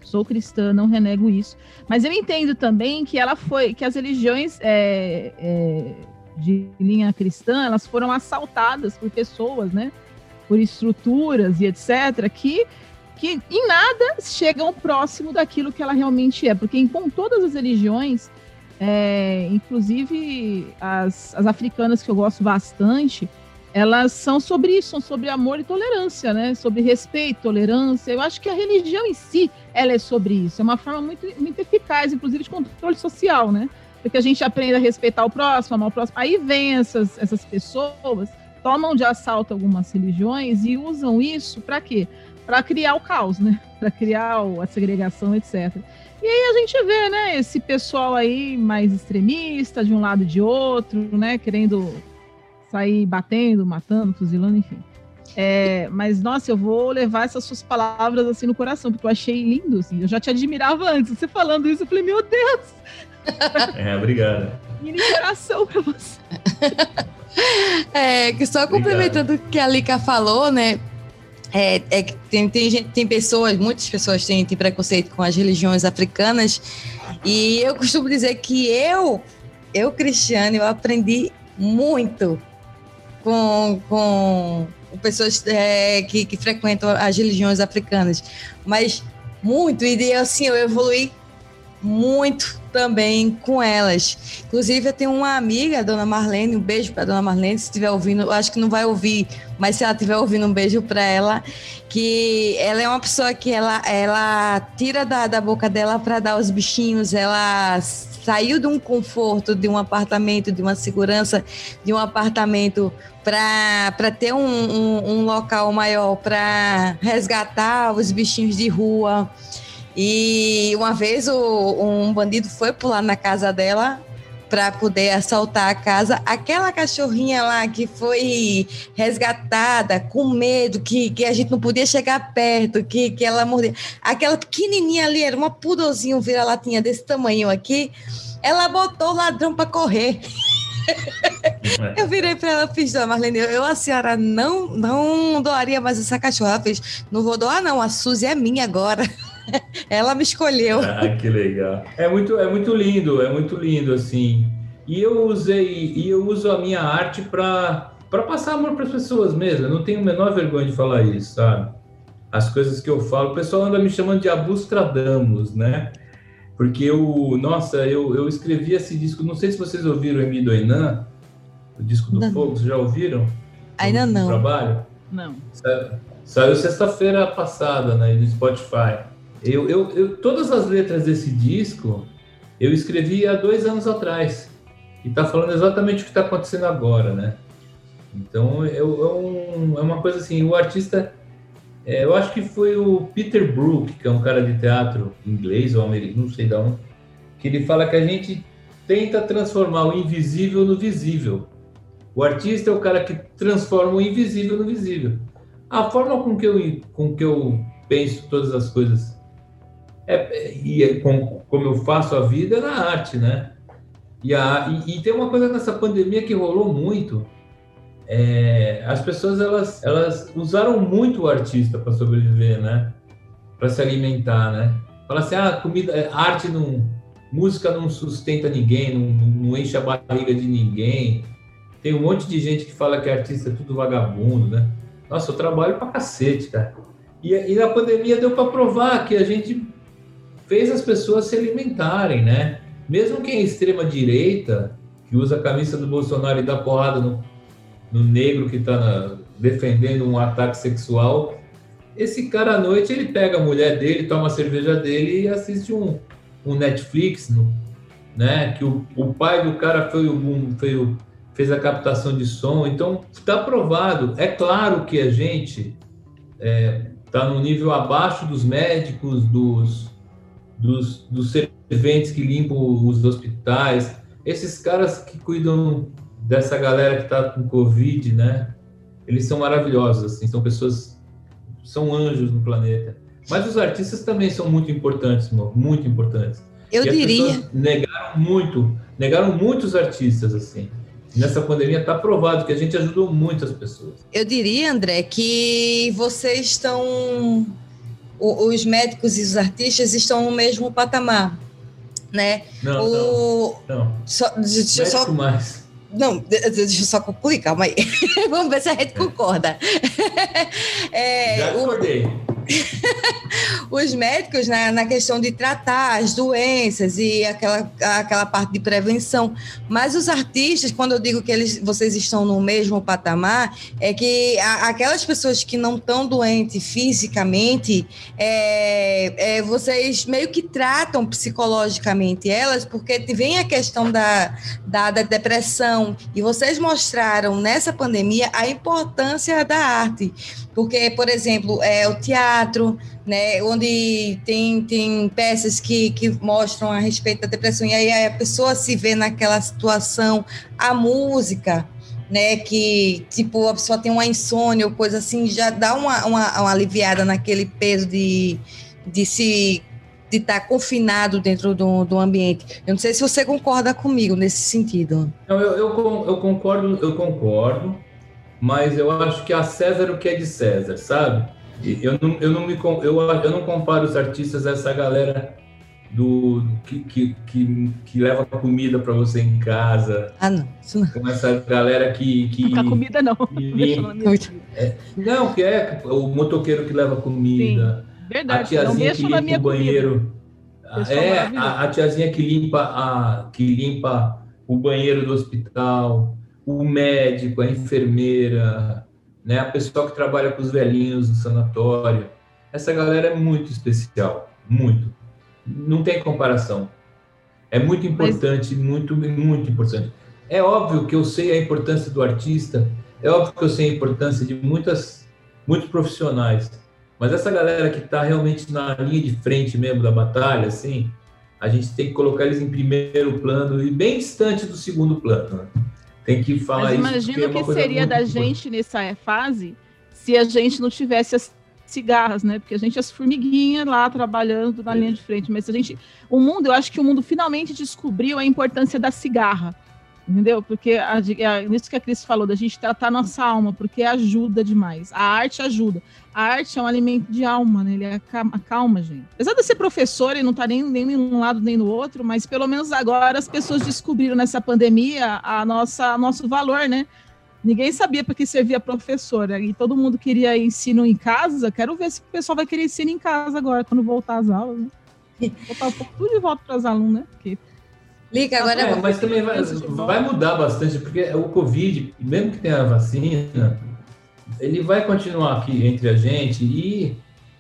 Sou cristã, não renego isso. Mas eu entendo também que ela foi, que as religiões é, é, de linha cristã, elas foram assaltadas por pessoas, né? Por estruturas e etc. Que que em nada chegam próximo daquilo que ela realmente é, porque com todas as religiões, é, inclusive as, as africanas que eu gosto bastante, elas são sobre isso, são sobre amor e tolerância, né? Sobre respeito, tolerância. Eu acho que a religião em si, ela é sobre isso. É uma forma muito, muito eficaz, inclusive, de controle social, né? Porque a gente aprende a respeitar o próximo, amar o próximo. Aí vem essas, essas pessoas, tomam de assalto algumas religiões e usam isso para quê? Para criar o caos, né? *laughs* Para criar a segregação, etc. E aí a gente vê, né, esse pessoal aí mais extremista, de um lado e de outro, né, querendo sair batendo, matando, fuzilando, enfim. É, mas, nossa, eu vou levar essas suas palavras assim no coração, porque eu achei lindo, assim. Eu já te admirava antes. Você falando isso, eu falei, meu Deus! *laughs* É, obrigado. Mini coração pra você. *laughs* É, que só complementando o que a Lika falou, né? É, é tem, tem, gente, tem pessoas, muitas pessoas têm, têm preconceito com as religiões africanas, e eu costumo dizer que eu, eu, Cristiane, eu aprendi muito com, com pessoas é, que, que frequentam as religiões africanas, mas muito, e assim, eu evolui muito também com elas. Inclusive, eu tenho uma amiga, a dona Marlene, um beijo para dona Marlene, se estiver ouvindo, acho que não vai ouvir, mas se ela estiver ouvindo, um beijo para ela, que ela é uma pessoa que ela, ela tira da, da boca dela para dar os bichinhos, ela saiu de um conforto, de um apartamento, de uma segurança, de um apartamento para ter um, um, um local maior para resgatar os bichinhos de rua. E uma vez o, um bandido foi pular na casa dela para poder assaltar a casa. Aquela cachorrinha lá que foi resgatada com medo, que, que a gente não podia chegar perto, que, que ela mordia. Aquela pequenininha ali, era uma pudozinho vira-latinha desse tamanho aqui. Ela botou o ladrão para correr. eu virei para ela, fiz, Marlene, eu, a senhora não, não doaria mais essa cachorra. Ela fez, não vou doar não, a Suzy é minha agora. *laughs* Ela me escolheu. Ah, que legal. É muito, é muito lindo, é muito lindo, assim. E eu usei, e eu uso a minha arte para para passar amor para as pessoas mesmo. Eu não tenho a menor vergonha de falar isso, sabe? As coisas que eu falo, o pessoal anda me chamando de Abustradamus, né? Porque eu, nossa, eu, eu escrevi esse disco, não sei se vocês ouviram o Emi Doinan, o disco do não. Fogo, vocês já ouviram? Ainda não. Trabalho? Não. Saiu sexta-feira passada, né, no Spotify. Eu, eu, eu, todas as letras desse disco eu escrevi há dois anos atrás. E está falando exatamente o que está acontecendo agora, né? Então é, é, um, é, uma coisa assim, o artista. É, eu acho que foi o Peter Brook, que é um cara de teatro inglês ou americano, não sei de onde, que ele fala que a gente tenta transformar o invisível no visível. O artista é o cara que transforma o invisível no visível. A forma com que eu, com que eu penso todas as coisas é, e é com, como eu faço a vida é na arte, né? E, a, e, e, tem uma coisa nessa pandemia que rolou muito. É, as pessoas elas, elas usaram muito o artista para sobreviver, né? Para se alimentar, né? Fala assim, ah, comida, é, arte não, música não sustenta ninguém, não, não enche a barriga de ninguém. Tem um monte de gente que fala que artista é tudo vagabundo, né? Nossa, eu trabalho pra cacete, cara. E, e na pandemia deu para provar que a gente fez as pessoas se alimentarem, né? Mesmo quem é extrema direita, que usa a camisa do Bolsonaro e dá porrada no, no negro que está defendendo um ataque sexual, esse cara à noite ele pega a mulher dele, toma a cerveja dele e assiste um, um Netflix, no, né? Que o, o pai do cara foi o, foi o fez a captação de som, então está provado. É claro que a gente está é, tá no nível abaixo dos médicos, dos dos, dos serventes que limpam os hospitais, esses caras que cuidam dessa galera que está com Covid, né? Eles são maravilhosos, assim, são pessoas, são anjos no planeta. Mas os artistas também são muito importantes, muito importantes. Eu e diria. negaram muito, negaram muitos artistas, assim. Nessa pandemia está provado que a gente ajudou muitas pessoas. Eu diria, André, que vocês estão os médicos e os artistas estão no mesmo patamar, né? Não, o... não, não. Só, deixa Médico só... mais. Não, deixa eu só concluir, calma aí. Vamos ver se a gente concorda. *laughs* É, Já discordei. *laughs* os médicos né, na questão de tratar as doenças e aquela, aquela parte de prevenção. Mas os artistas, quando eu digo que eles, vocês estão no mesmo patamar, é que a, aquelas pessoas que não estão doentes fisicamente, é, é, vocês meio que tratam psicologicamente elas, porque vem a questão da, da, da depressão, e vocês mostraram nessa pandemia a importância da arte. Porque, por exemplo, é, o teatro, né, onde tem, tem peças que, que mostram a respeito da depressão, e aí a pessoa se vê naquela situação, a música, né, que tipo a pessoa tem uma insônia ou coisa assim, já dá uma, uma, uma aliviada naquele peso de, de se de estar tá confinado dentro do, do ambiente. Eu não sei se você concorda comigo nesse sentido. Eu, eu, eu concordo, eu concordo mas eu acho que a César o que é de César, sabe? Eu não, eu não, me, eu, eu não comparo os artistas a essa galera do que, que, que, que leva comida para você em casa. Ah, não. Isso não. Com essa galera que. que não comida, não. Que, *laughs* é, não, que é o motoqueiro que leva comida. Sim, verdade. A tiazinha que limpa o banheiro. É, a, a, tiazinha que limpa, a, que limpa o banheiro do hospital o médico, a enfermeira, né, a pessoa que trabalha com os velhinhos no sanatório. Essa galera é muito especial, muito. Não tem comparação. É muito importante, Mas... muito, muito importante. É óbvio que eu sei a importância do artista, é óbvio que eu sei a importância de muitas, muitos profissionais. Mas essa galera que está realmente na linha de frente mesmo da batalha, assim, a gente tem que colocar eles em primeiro plano e bem distante do segundo plano. Né? Tem que falar Mas imagina o é que seria da gente nessa fase se a gente não tivesse as cigarras, né? Porque a gente é as formiguinhas lá trabalhando na é. linha de frente, mas a gente, o mundo, eu acho que o mundo finalmente descobriu a importância da cigarra entendeu? Porque a, a, isso que a Cris falou, da gente tratar nossa alma, porque ajuda demais. A arte ajuda. A arte é um alimento de alma, né? Ele acalma, acalma gente. Apesar de ser professor e não estar tá nem, nem num lado nem no outro, mas pelo menos agora as pessoas descobriram nessa pandemia a nossa nosso valor, né? Ninguém sabia para que servia professora e todo mundo queria ensino em casa. Quero ver se o pessoal vai querer ensino em casa agora, quando voltar às aulas. Né? Voltar tudo de volta para os alunos, né? Porque Liga, agora é, Mas também vai, vai mudar bastante, porque o Covid, mesmo que tenha a vacina, ele vai continuar aqui entre a gente e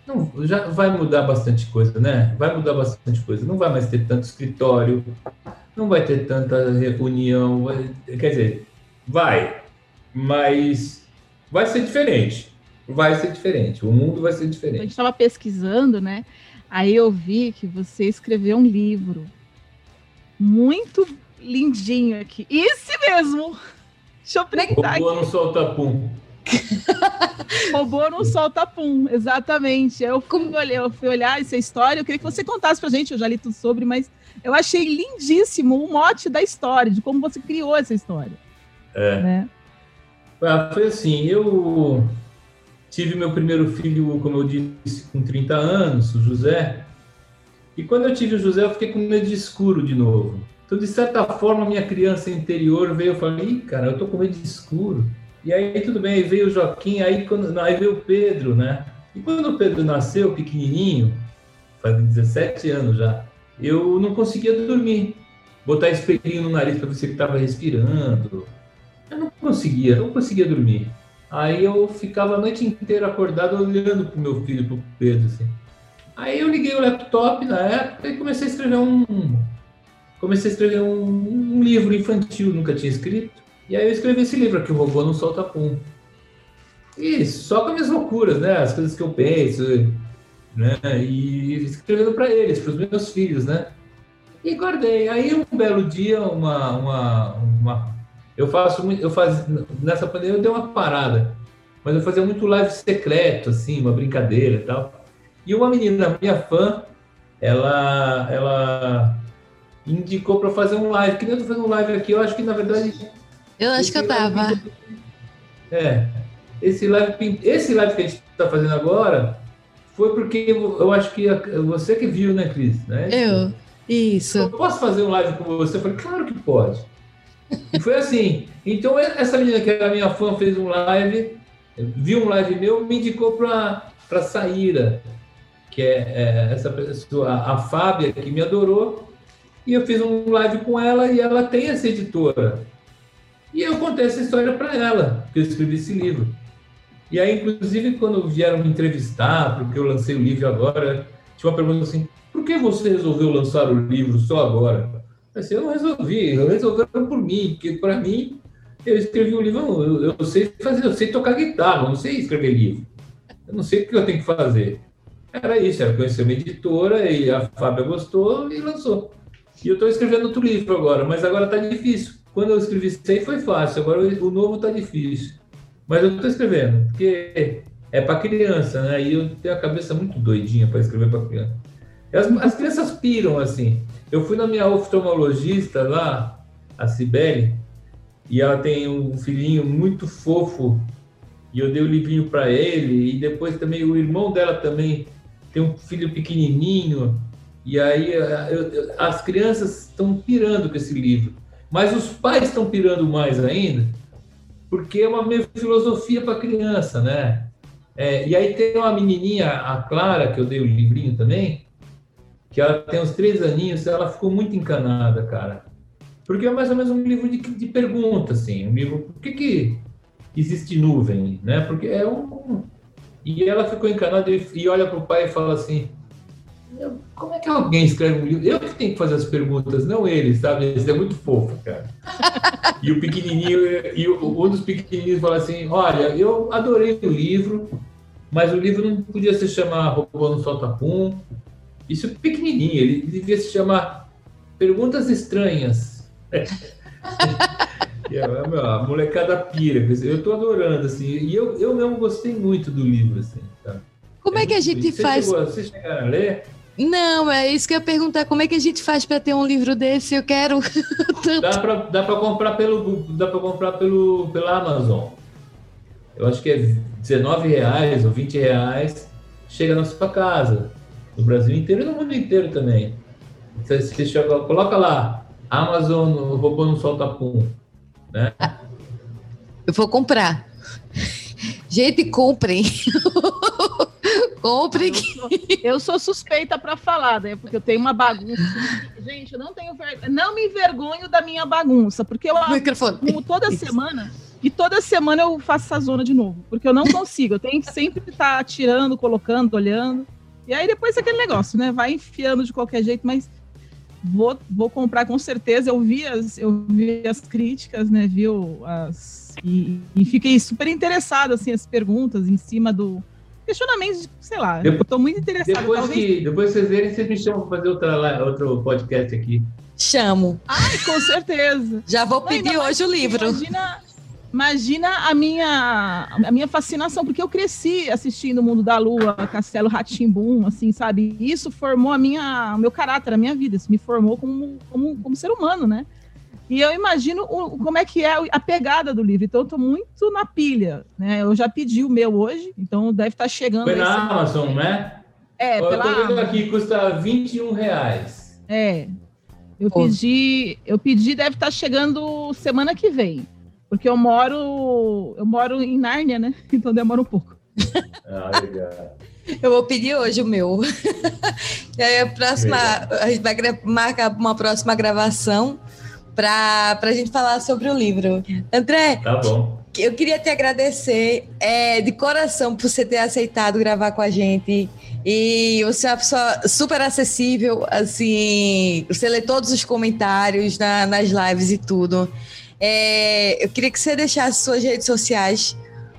não, já vai mudar bastante coisa, né? Vai mudar bastante coisa. Não vai mais ter tanto escritório, não vai ter tanta reunião. Vai, quer dizer, vai, mas vai ser diferente. Vai ser diferente. O mundo vai ser diferente. A gente estava pesquisando, né? Aí eu vi que você escreveu um livro muito lindinho aqui. Esse mesmo! *laughs* Deixa eu printar Robô não solta pum. *laughs* Robô não solta pum, exatamente. Eu fui, olhar, eu fui olhar essa história, eu queria que você contasse pra gente, eu já li tudo sobre, mas eu achei lindíssimo o mote da história, de como você criou essa história. É. Né? Ah, foi assim, eu tive meu primeiro filho, como eu disse, com 30 anos, o José, e quando eu tive o José, eu fiquei com medo de escuro de novo. Então, de certa forma, minha criança interior veio e falou: Ih, cara, eu tô com medo de escuro. E aí, tudo bem, aí veio o Joaquim, aí, quando, aí veio o Pedro, né? E quando o Pedro nasceu, pequenininho, faz 17 anos já, eu não conseguia dormir. Botar espelhinho no nariz para se ele estava respirando. Eu não conseguia, não conseguia dormir. Aí eu ficava a noite inteira acordado olhando pro meu filho, pro Pedro, assim. Aí eu liguei o laptop na época e comecei a escrever um. Comecei a escrever um, um livro infantil, nunca tinha escrito. E aí eu escrevi esse livro aqui, O Robô Não Solta Pum. E só com as minhas loucuras, né? As coisas que eu penso, né? E escrevendo para eles, para os meus filhos, né? E guardei. Aí um belo dia, uma, uma, uma eu faço eu faz nessa pandemia eu dei uma parada, mas eu fazia muito live secreto, assim, uma brincadeira e tal. E uma menina, minha fã, ela, ela indicou para fazer um live. Que nem eu tô fazendo um live aqui, eu acho que na verdade. Eu acho que eu tava. É. Esse live, esse live que a gente está fazendo agora foi porque eu acho que você que viu, né, Cris? Né? Eu. Isso. Eu posso fazer um live com você? Eu falei, claro que pode. E foi assim. Então, essa menina que era minha fã fez um live viu um live meu, me indicou para Saíra, que é, é, essa pessoa, a Fábia, que me adorou, e eu fiz um live com ela e ela tem essa editora. E eu contei essa história para ela, que eu escrevi esse livro. E aí, inclusive, quando vieram me entrevistar, porque eu lancei o livro agora, tinha uma pergunta assim: por que você resolveu lançar o livro só agora? Eu, disse, eu não resolvi, resolvi por mim, porque para mim, eu escrevi um livro, eu, eu, sei fazer, eu sei tocar guitarra, eu não sei escrever livro. Eu não sei o que eu tenho que fazer. Era isso, era conhecer uma editora e a Fábia gostou e lançou. E eu estou escrevendo outro livro agora, mas agora está difícil. Quando eu escrevi isso aí foi fácil, agora o novo está difícil. Mas eu estou escrevendo, porque é para criança, né? E eu tenho a cabeça muito doidinha para escrever para criança. As, as, crianças piram assim. Eu fui na minha oftalmologista lá, a Cibele, e ela tem um filhinho muito fofo, e eu dei o livrinho para ele, e depois também o irmão dela também tem um filho pequenininho, e aí eu, as crianças estão pirando com esse livro. Mas os pais estão pirando mais ainda, porque é uma meio filosofia para criança, né? É, e aí tem uma menininha, a Clara, que eu dei o livrinho também, que ela tem uns três aninhos, ela ficou muito encanada, cara. Porque é mais ou menos um livro de, de perguntas, assim, um livro, por que, que existe nuvem, né? Porque é um... E ela ficou encanada e, e olha para o pai e fala assim, como é que alguém escreve um livro? Eu que tenho que fazer as perguntas, não ele, sabe? Isso é muito fofo, cara. *laughs* e o pequenininho, e um dos pequenininhos fala assim: Olha, eu adorei o livro, mas o livro não podia se chamar Robô no Solta-Pum. Isso é pequenininho, ele devia se chamar Perguntas Estranhas. *laughs* e a, a molecada pira, eu estou adorando, assim, e eu, eu mesmo gostei muito do livro, assim, tá? Como é, que a gente você faz? Chegou, vocês chegaram a ler? Não, é isso que eu ia perguntar. Como é que a gente faz para ter um livro desse? Eu quero *laughs* tanto. Dá para comprar pelo dá para comprar pelo pela Amazon. Eu acho que é 19 reais ou 20 reais. Chega na sua casa, no Brasil inteiro e no mundo inteiro também. Você, você coloca lá Amazon robô no solta pum, né? Eu vou comprar. Gente, comprem. *laughs* Compre. Eu sou, eu sou suspeita para falar, né? Porque eu tenho uma bagunça. Gente, eu não tenho ver... não me envergonho da minha bagunça, porque eu como toda semana e toda semana eu faço essa zona de novo, porque eu não consigo. Eu tenho que sempre estar tirando, colocando, olhando. E aí depois é aquele negócio, né? Vai enfiando de qualquer jeito, mas vou, vou comprar com certeza. Eu vi as, eu vi as críticas, né? Viu as e, e fiquei super interessada assim as perguntas em cima do questionamentos, sei lá, depois, eu tô muito interessada. Depois, talvez... que, depois vocês verem, vocês me chamam para fazer outra, outro podcast aqui. Chamo. Ai, com certeza. Já vou pedir não, hoje o livro. Imagina, imagina a minha, a minha fascinação, porque eu cresci assistindo o Mundo da Lua, Castelo Ratimbum, assim, sabe? Isso formou a minha, o meu caráter, a minha vida, isso me formou como, como, como ser humano, né? E eu imagino o, como é que é a pegada do livro. Então, eu estou muito na pilha. Né? Eu já pedi o meu hoje, então deve estar tá chegando. Foi na Amazon, né? É, eu pela tô vendo aqui, custa 21 reais. É. Eu pedi, eu pedi, deve estar tá chegando semana que vem. Porque eu moro, eu moro em Nárnia, né? *laughs* Então demora um pouco. *laughs* Ah, legal. Eu vou pedir hoje o meu. *laughs* e aí a próxima, a gente vai marcar uma próxima gravação para a gente falar sobre o livro. André, tá bom. eu queria te agradecer é, de coração por você ter aceitado gravar com a gente. E você é uma pessoa super acessível, assim, você lê todos os comentários na, nas lives e tudo. É, eu queria que você deixasse suas redes sociais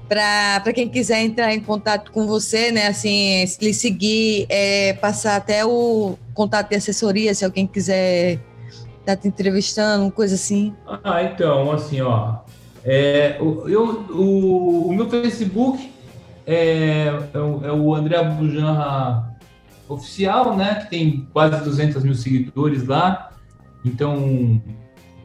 para quem quiser entrar em contato com você, né? Assim, lhe seguir, é, passar até o contato de assessoria, se alguém quiser tá te entrevistando, coisa assim? Ah, então, assim, ó. É, eu, o, o meu Facebook é, é, é o André Bujanra oficial, né? Que tem quase 200 mil seguidores lá. Então,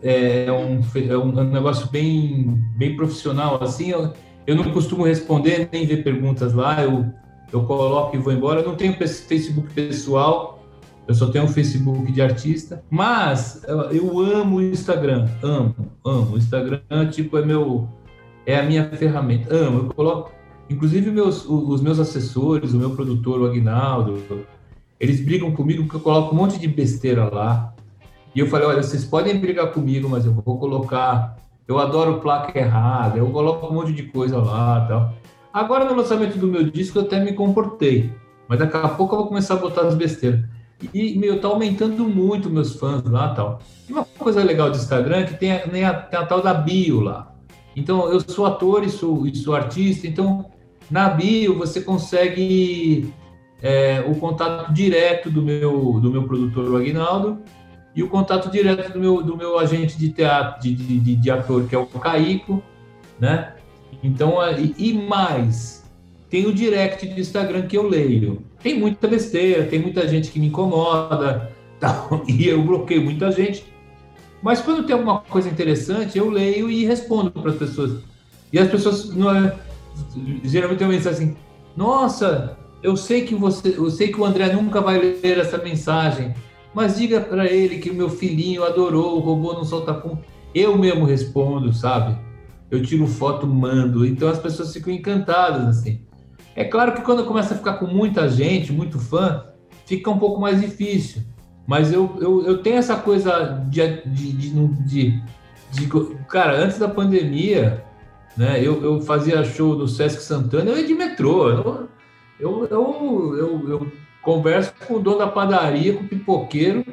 é um, é um negócio bem, bem profissional, assim. Eu, eu não costumo responder nem ver perguntas lá. Eu, eu coloco e vou embora. Eu não tenho Facebook pessoal. Eu só tenho um Facebook de artista, mas eu amo o Instagram, amo, amo. O Instagram, tipo, é meu, é a minha ferramenta. Amo, eu coloco, Inclusive meus, os meus assessores, o meu produtor, o Agnaldo, eles brigam comigo porque eu coloco um monte de besteira lá. E eu falei, olha, vocês podem brigar comigo, mas eu vou colocar. Eu adoro placa errada, eu coloco um monte de coisa lá tal. Agora no lançamento do meu disco eu até me comportei, mas daqui a pouco eu vou começar a botar as besteiras. E, meu, tá aumentando muito meus fãs lá tal. E uma coisa legal do Instagram é que tem a, tem a, tem a tal da bio lá. Então, eu sou ator e sou, e sou artista, então na bio você consegue é, o contato direto do meu, do meu produtor, o Aguinaldo, e o contato direto do meu, do meu agente de teatro, de, de, de ator, que é o Caico, né? Então, e, e mais, tem o direct do Instagram que eu leio. Tem muita besteira, tem muita gente que me incomoda, *laughs* e eu bloqueio muita gente. Mas quando tem alguma coisa interessante, eu leio e respondo para as pessoas. E as pessoas não é, geralmente uma mensagem assim: Nossa, eu sei que você, eu sei que o André nunca vai ler essa mensagem, mas diga para ele que o meu filhinho adorou o robô no solta-pum. Eu mesmo respondo, sabe? Eu tiro foto, mando. Então as pessoas ficam encantadas assim. É claro que quando começa a ficar com muita gente, muito fã, fica um pouco mais difícil. Mas eu, eu, eu tenho essa coisa de, de, de, de, de Cara, antes da pandemia, né, eu, eu fazia show do Sesc Santana, eu ia de metrô. Eu, eu, eu, eu, eu converso com o dono da padaria, com o pipoqueiro,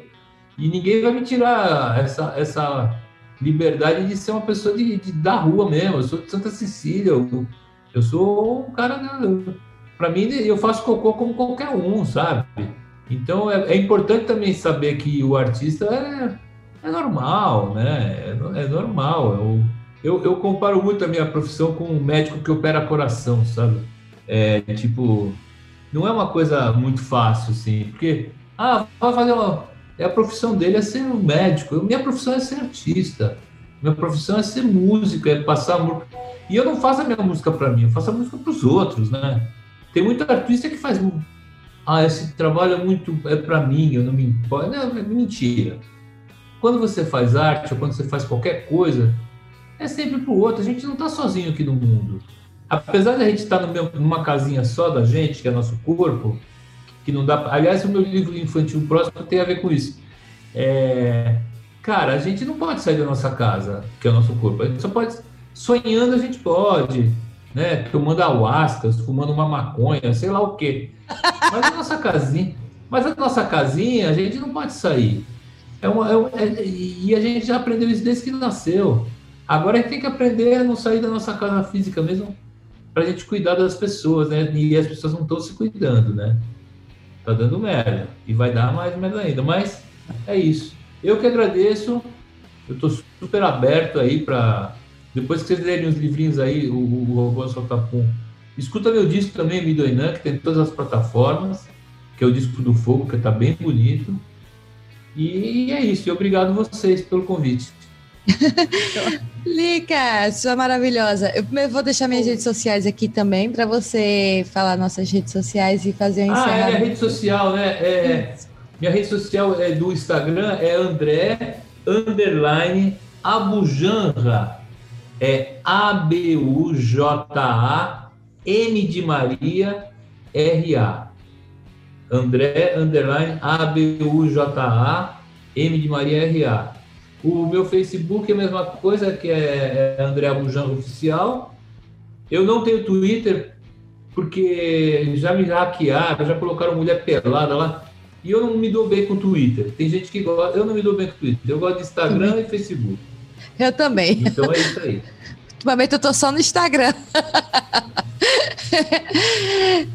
e ninguém vai me tirar essa, essa liberdade de ser uma pessoa de, de da rua mesmo. Eu sou de Santa Cecília, eu, eu sou um cara. Para mim, eu faço cocô como qualquer um, sabe? Então é, é importante também saber que o artista é, é normal, né? É, é normal. Eu, eu, eu, comparo muito a minha profissão com um médico que opera coração, sabe? É tipo, não é uma coisa muito fácil, assim, porque, ah, vai fazer uma. É a profissão dele é ser um médico, minha profissão é ser artista, minha profissão é ser músico, é passar amor. E eu não faço a minha música para mim, eu faço a música para os outros, né? Tem muito artista que faz. Ah, esse trabalho é muito. é para mim, eu não me importo. Não, é mentira. Quando você faz arte ou quando você faz qualquer coisa, é sempre para o outro. A gente não está sozinho aqui no mundo. Apesar de a gente estar tá numa casinha só da gente, que é nosso corpo, que não dá. Aliás, o meu livro infantil próximo tem a ver com isso. É, cara, a gente não pode sair da nossa casa, que é o nosso corpo. A gente só pode. Sonhando a gente pode, né? Tomando ayahuasca, fumando uma maconha, sei lá o quê. Mas a nossa casinha, mas a nossa casinha, a gente não pode sair. É uma, é, é, e a gente já aprendeu isso desde que nasceu. Agora a gente tem que aprender a não sair da nossa casa física mesmo para a gente cuidar das pessoas, né? E as pessoas não estão se cuidando, né? Tá dando merda. E vai dar mais merda ainda. Mas é isso. Eu que agradeço. Eu estou super aberto aí para. Depois que vocês lerem os livrinhos aí, o, o Robô Soltapum. Escuta meu disco também, Midoinan, que tem todas as plataformas, que é o disco do Fogo, que está bem bonito. E é isso. E obrigado vocês pelo convite. *laughs* Lica, sua maravilhosa. Eu primeiro vou deixar minhas redes sociais aqui também para você falar nossas redes sociais e fazer um Ah, é a rede social, né? É, minha rede social é do Instagram é André underline Abujanra. É A B U J A M de Maria R A. André underline A B U J A M de Maria R A. O meu Facebook é a mesma coisa, que é, é André Bujango Oficial. Eu não tenho Twitter, porque já me hackearam, já colocaram mulher pelada lá. E eu não me dou bem com Twitter. Tem gente que gosta, eu não me dou bem com Twitter. Eu gosto de Instagram e Facebook. Eu também. Então é isso aí. Ultimamente eu tô só no Instagram.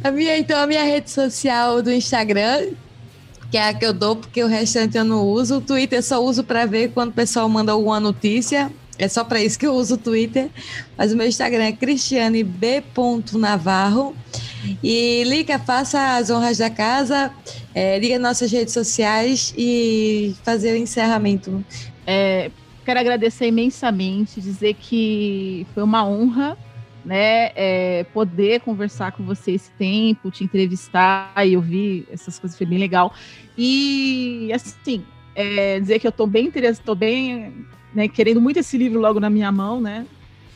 a minha, então, a minha rede social do Instagram que é a que eu dou, porque o restante eu não uso. O Twitter eu só uso para ver quando o pessoal manda alguma notícia. É só para isso que eu uso o Twitter. Mas o meu Instagram é cristiane b. Navarro. E Lica, faça as honras da casa, é, liga nossas redes sociais e fazer o encerramento. É, quero agradecer imensamente, dizer que foi uma honra né, é, poder conversar com você esse tempo, te entrevistar e ouvir essas coisas foi bem legal. E assim, é, dizer que eu estou bem interessado, estou bem né, querendo muito esse livro logo na minha mão, né?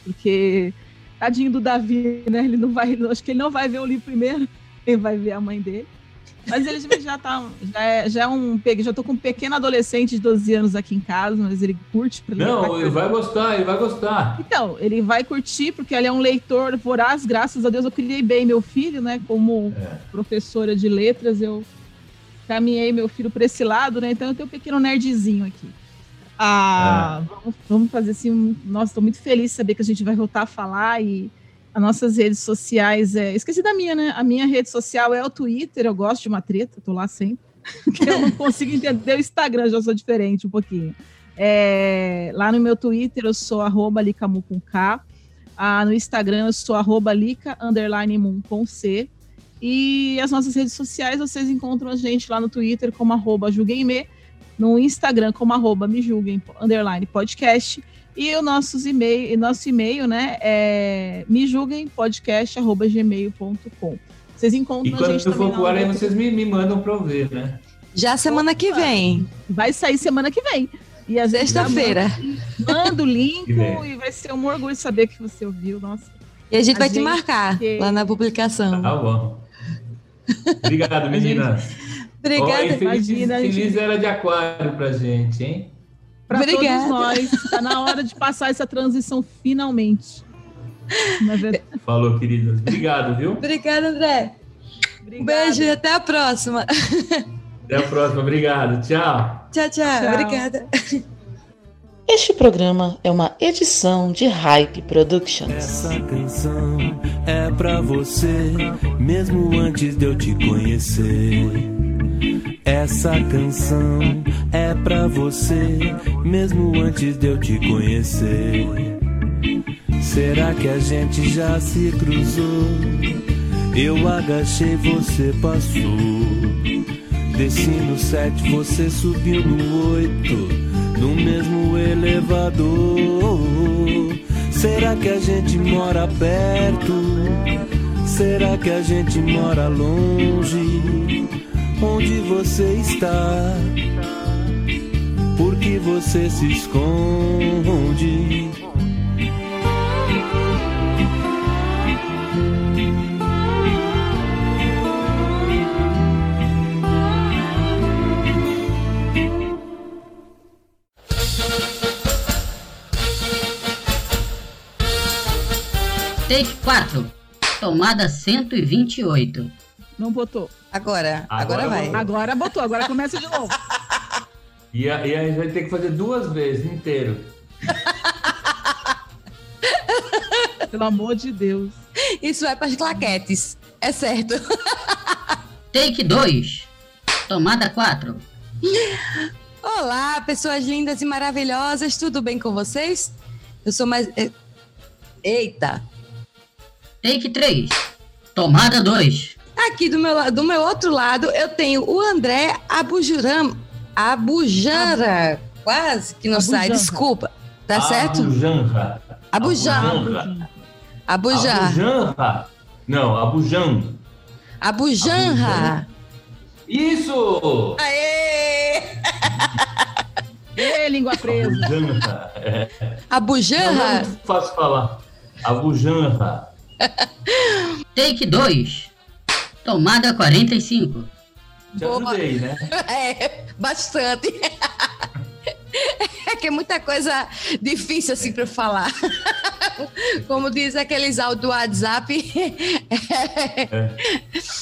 Porque Tadinho do Davi, né? Ele não vai, acho que ele não vai ver o livro primeiro, *laughs* ele vai ver a mãe dele. Mas ele já tá, já é, já é um, já tô com um pequeno adolescente de 12 anos aqui em casa, mas ele curte. Não, ele vai gostar, ele vai gostar. Então, ele vai curtir porque ele é um leitor voraz, graças a Deus eu criei bem meu filho, né, como é. professora de letras, eu caminhei meu filho para esse lado, né, então eu tenho um pequeno nerdzinho aqui. Ah, é. vamos, vamos fazer assim, nossa, tô muito feliz de saber que a gente vai voltar a falar e as nossas redes sociais é. Esqueci da minha, né? A minha rede social é o Twitter, eu gosto de uma treta, tô lá sempre. *laughs* eu não consigo entender o Instagram, já sou diferente um pouquinho. É, lá no meu Twitter eu sou arroba licamu com K. Ah, no Instagram eu sou arroba lica underline com C. E as nossas redes sociais vocês encontram a gente lá no Twitter como arroba julguemme, no Instagram como arroba me julguem underline podcast e o nosso e-mail, nosso e-mail, né, é me julguem podcast@gmail.com. Vocês encontram e quando a gente eu for pro ar, aí vocês me, me mandam para eu ver, né? Já semana que vem. Vai sair semana que vem. E às vezes sexta-feira. Manda o link *laughs* e vai ser um orgulho saber que você ouviu, nossa. E a gente a vai gente te marcar que... lá na publicação. Tá bom. Obrigado, *laughs* menina. Obrigada. Oh, feliz, Imagina, feliz gente... era de aquário pra gente, hein? Para todos nós. Está na hora de passar essa transição finalmente. É Falou, queridas. Obrigado, viu? Obrigada, André. Um beijo e até a próxima. Até a próxima. Obrigado. Tchau. Tchau, tchau. tchau. Obrigada. Este programa é uma edição de Hype Productions. Essa canção é pra você, mesmo antes de eu te conhecer. Essa canção é pra você, mesmo antes de eu te conhecer. Será que a gente já se cruzou? Eu agachei, você passou. Desci no sete, você subiu no oito, no mesmo elevador. Será que a gente mora perto? Será que a gente mora longe? Onde você está? Por que você se esconde? Take 4, tomada 128. Não botou. Agora, agora, agora vai. Agora botou, agora começa de novo. *laughs* E, a, e a gente vai ter que fazer duas vezes, inteiro. *laughs* Pelo amor de Deus. Isso vai para as claquetes, é certo. *laughs* Take 2, tomada 4. Olá, pessoas lindas e maravilhosas, tudo bem com vocês? Eu sou mais. Eh, eita! Take 3, tomada 2. Aqui do meu, do meu outro lado, eu tenho o André Abujuram, Abujara, quase que não Abujanra. sai, desculpa. Tá certo? Abujanra. Abujanra. Abujanra. Abujanra. Não, Abujan. Abujanra. Isso! Aê! Ê, língua presa. Abujanra. É. Abujanra? Não, não fácil falar. Abujanra. Take 2. Tomada 45. Te ajudei, né? *laughs* É, bastante. É que é muita coisa difícil assim para falar. *laughs* Como diz aqueles áudios do WhatsApp. É.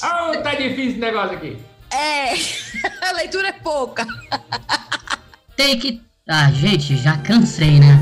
Ah, tá difícil o negócio aqui. É, *laughs* a leitura é pouca. Tem que. Ah, gente, já cansei, né?